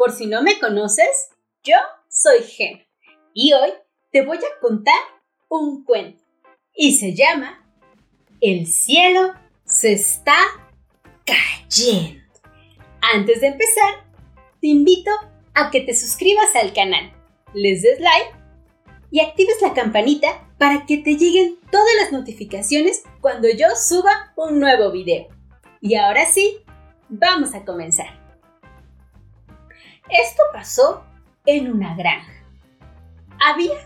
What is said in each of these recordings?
Por si no me conoces, yo soy Gem y hoy te voy a contar un cuento y se llama El cielo se está cayendo. Antes de empezar, te invito a que te suscribas al canal, les des like y actives la campanita para que te lleguen todas las notificaciones cuando yo suba un nuevo video. Y ahora sí, vamos a comenzar. Esto pasó en una granja. Había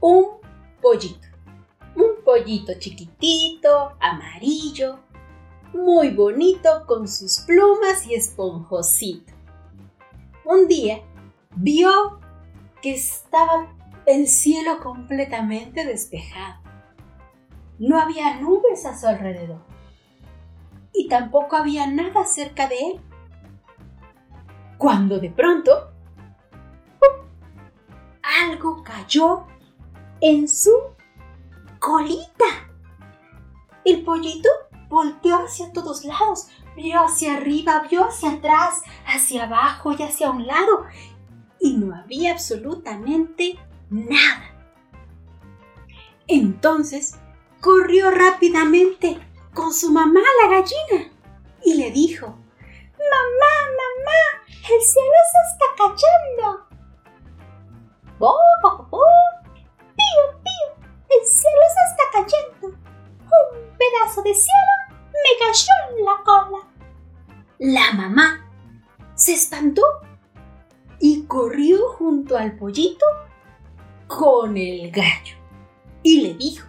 un pollito. Un pollito chiquitito, amarillo, muy bonito con sus plumas y esponjosito. Un día vio que estaba el cielo completamente despejado. No había nubes a su alrededor y tampoco había nada cerca de él cuando de pronto algo cayó en su colita. El pollito volteó hacia todos lados, vio hacia arriba, vio hacia atrás, hacia abajo y hacia un lado, y no había absolutamente nada. Entonces corrió rápidamente con su mamá la gallina y le dijo, Mamá, mamá, el cielo se está cayendo. ¡Bo, bo! ¡Pío, pío! El cielo se está cayendo. Un pedazo de cielo me cayó en la cola. La mamá se espantó y corrió junto al pollito con el gallo y le dijo: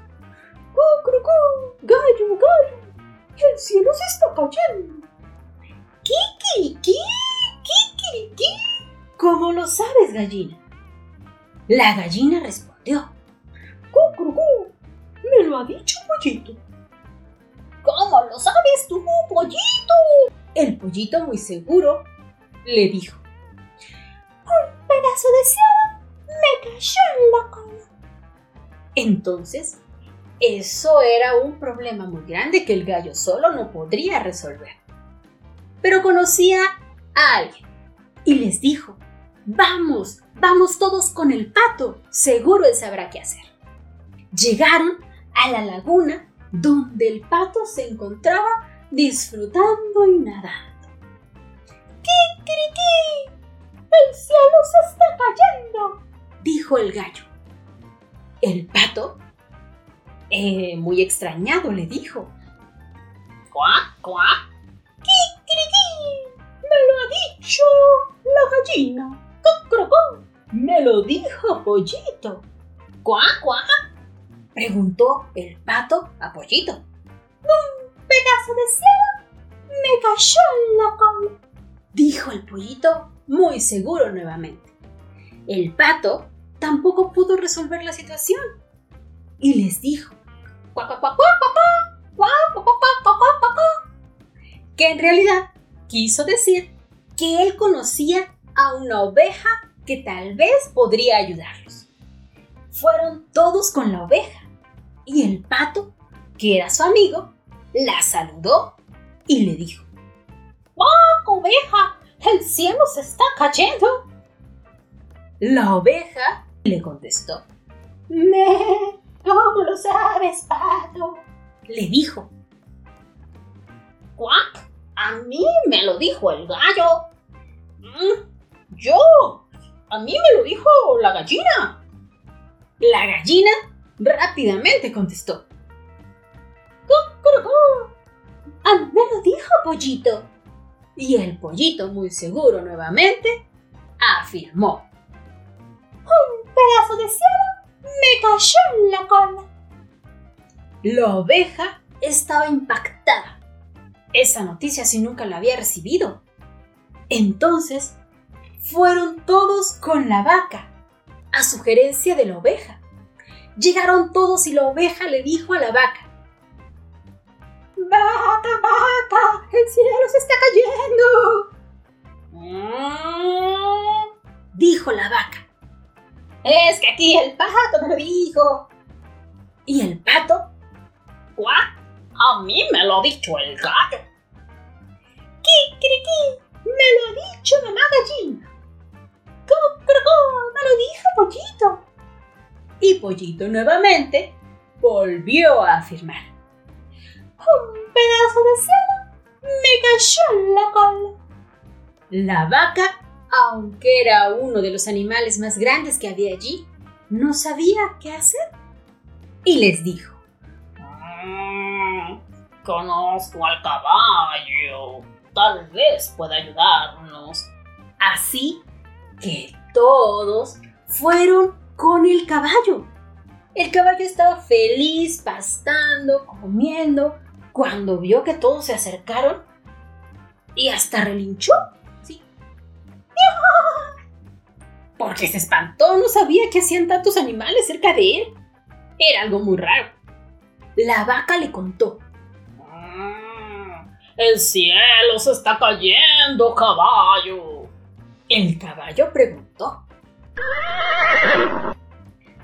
¡Cucrucú! ¡Gallo, gallo! ¡El cielo se está cayendo! ¿Qué? ¿Cómo lo sabes, gallina? La gallina respondió. ¡Cucrucú! Me lo ha dicho pollito. ¿Cómo lo sabes tú, pollito? El pollito muy seguro le dijo. Un pedazo de cielo me cayó en la cola. Entonces, eso era un problema muy grande que el gallo solo no podría resolver. Pero conocía a alguien y les dijo, Vamos, vamos todos con el pato. Seguro él sabrá qué hacer. Llegaron a la laguna donde el pato se encontraba disfrutando y nadando. ¡Kikiriki! ¡El cielo se está cayendo! dijo el gallo. El pato, eh, muy extrañado, le dijo. ¡Cuá, cuá! ¡Kikiriki! ¡Me lo ha dicho Me lo dijo Pollito. ¿Cuá, cuá? Preguntó el pato a Pollito. Un pedazo de cielo me cayó en la cola. Dijo el pollito muy seguro nuevamente. El pato tampoco pudo resolver la situación y les dijo que en realidad quiso decir que él conocía a una oveja que tal vez podría ayudarlos. Fueron todos con la oveja y el pato, que era su amigo, la saludó y le dijo, ¡Oh, oveja! ¡El cielo se está cayendo! La oveja le contestó, ¡Me! ¿Cómo lo sabes, pato? Le dijo, ¿Cuac? A mí me lo dijo el gallo. Mm, yo a mí me lo dijo la gallina. La gallina rápidamente contestó. A mí me lo dijo pollito. Y el pollito, muy seguro nuevamente, afirmó. Un pedazo de cielo me cayó en la cola. La oveja estaba impactada. Esa noticia si nunca la había recibido. Entonces fueron todos con la vaca, a sugerencia de la oveja. Llegaron todos y la oveja le dijo a la vaca, Vaca, vaca, el cielo se está cayendo. dijo la vaca. Es que aquí el pato me lo dijo. ¿Y el pato? ¿Cuá? A mí me lo ha dicho el gato. ¿Qué, qué, qué? Me lo ha dicho mamá gallina. lo dije, Pollito. Y Pollito nuevamente volvió a afirmar. Un pedazo de cielo me cayó en la cola. La vaca, aunque era uno de los animales más grandes que había allí, no sabía qué hacer. Y les dijo. "Mm, conozco al caballo. Tal vez pueda ayudarnos. Así que todos fueron con el caballo. El caballo estaba feliz, pastando, comiendo, cuando vio que todos se acercaron y hasta relinchó. Sí. Porque se espantó, no sabía que hacían tantos animales cerca de él. Era algo muy raro. La vaca le contó. "Mm, el cielo se está cayendo, caballo. El caballo preguntó.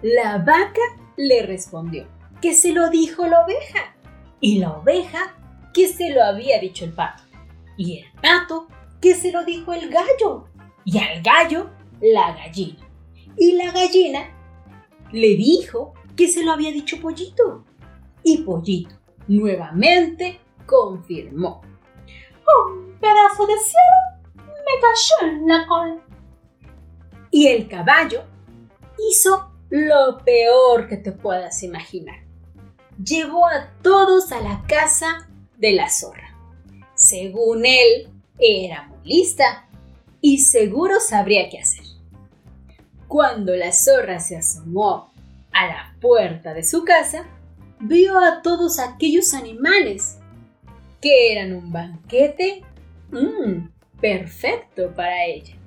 La vaca le respondió que se lo dijo la oveja y la oveja que se lo había dicho el pato y el pato que se lo dijo el gallo y al gallo la gallina y la gallina le dijo que se lo había dicho pollito y pollito nuevamente confirmó. Un pedazo de cielo me cayó en la cola. Y el caballo hizo lo peor que te puedas imaginar. Llevó a todos a la casa de la zorra. Según él, era muy lista y seguro sabría qué hacer. Cuando la zorra se asomó a la puerta de su casa, vio a todos aquellos animales que eran un banquete mm, perfecto para ella.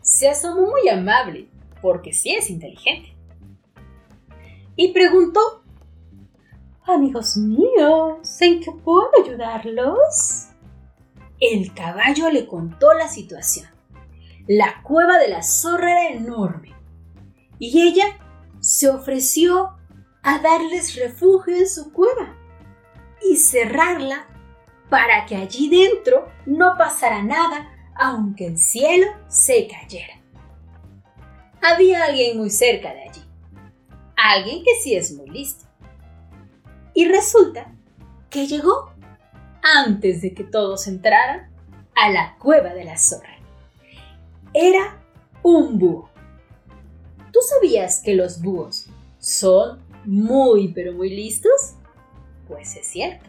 Se asomó muy amable, porque sí es inteligente. Y preguntó, Amigos míos, ¿en qué puedo ayudarlos? El caballo le contó la situación. La cueva de la zorra era enorme y ella se ofreció a darles refugio en su cueva y cerrarla para que allí dentro no pasara nada aunque el cielo se cayera. Había alguien muy cerca de allí, alguien que sí es muy listo. Y resulta que llegó antes de que todos entraran a la cueva de la zorra. Era un búho. ¿Tú sabías que los búhos son muy pero muy listos? Pues es cierto.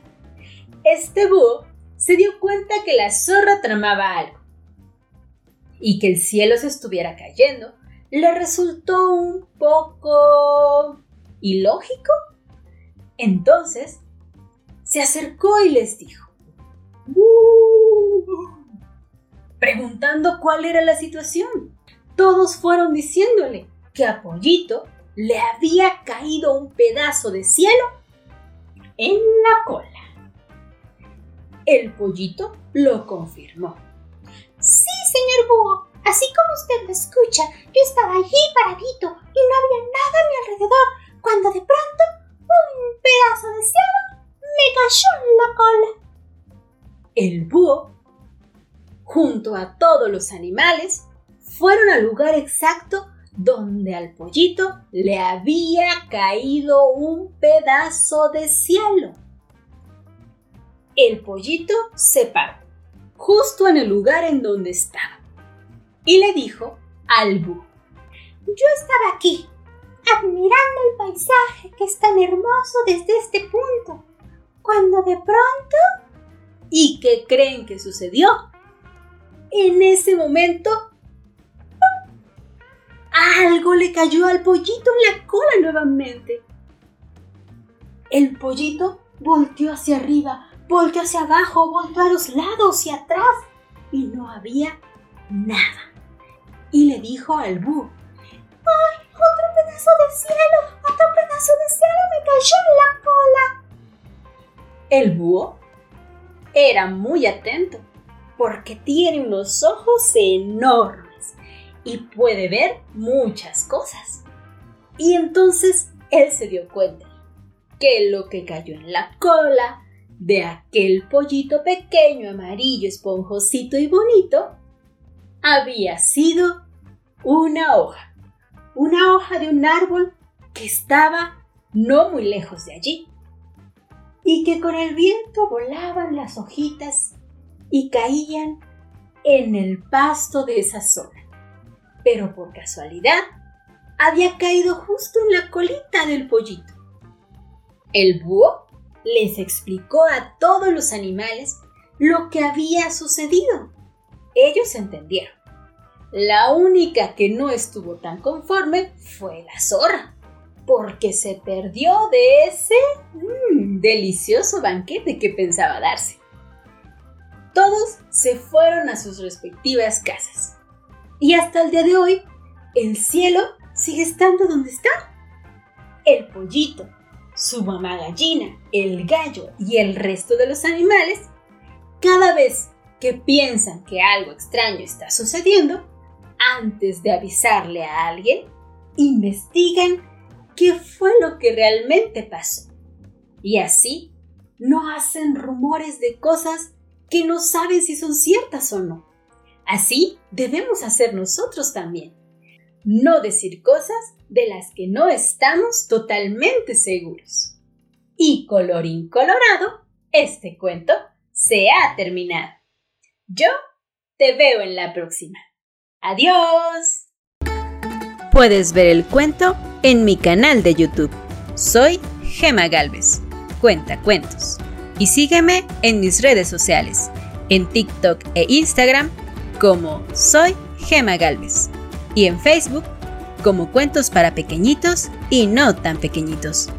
Este búho se dio cuenta que la zorra tramaba algo y que el cielo se estuviera cayendo le resultó un poco ilógico. Entonces se acercó y les dijo, preguntando cuál era la situación. Todos fueron diciéndole que a Pollito le había caído un pedazo de cielo en la cola. El pollito lo confirmó. Sí, señor búho, así como usted lo escucha, yo estaba allí paradito y no había nada a mi alrededor cuando de pronto un pedazo de cielo me cayó en la cola. El búho, junto a todos los animales, fueron al lugar exacto donde al pollito le había caído un pedazo de cielo. El pollito se paró justo en el lugar en donde estaba y le dijo al búho, yo estaba aquí, admirando el paisaje que es tan hermoso desde este punto, cuando de pronto... ¿Y qué creen que sucedió? En ese momento algo le cayó al pollito en la cola nuevamente. El pollito volteó hacia arriba, volteó hacia abajo, volteó a los lados y atrás y no había nada. Y le dijo al búho, ¡ay, otro pedazo de cielo! ¡Otro pedazo de cielo me cayó en la cola! El búho era muy atento porque tiene unos ojos enormes y puede ver muchas cosas. Y entonces él se dio cuenta que lo que cayó en la cola de aquel pollito pequeño, amarillo, esponjosito y bonito había sido una hoja. una hoja de un árbol que estaba no muy lejos de allí y que con el viento volaban las hojitas y caían en el pasto de esa zona. Pero por casualidad había caído justo en la colita del pollito. El búho les explicó a todos los animales lo que había sucedido. Ellos entendieron. La única que no estuvo tan conforme fue la zorra, porque se perdió de ese mm, delicioso banquete que pensaba darse. Todos se fueron a sus respectivas casas. Y hasta el día de hoy, el cielo sigue estando donde está. El pollito, su mamá gallina, el gallo y el resto de los animales, cada vez que piensan que algo extraño está sucediendo, antes de avisarle a alguien, investigan qué fue lo que realmente pasó. Y así no hacen rumores de cosas que no saben si son ciertas o no. Así debemos hacer nosotros también. No decir cosas de las que no estamos totalmente seguros. Y colorín colorado, este cuento se ha terminado. Yo te veo en la próxima. Adiós. Puedes ver el cuento en mi canal de YouTube. Soy Gema Galvez. Cuenta cuentos. Y sígueme en mis redes sociales, en TikTok e Instagram como Soy Gema Galvez. Y en Facebook como Cuentos para Pequeñitos y No tan Pequeñitos.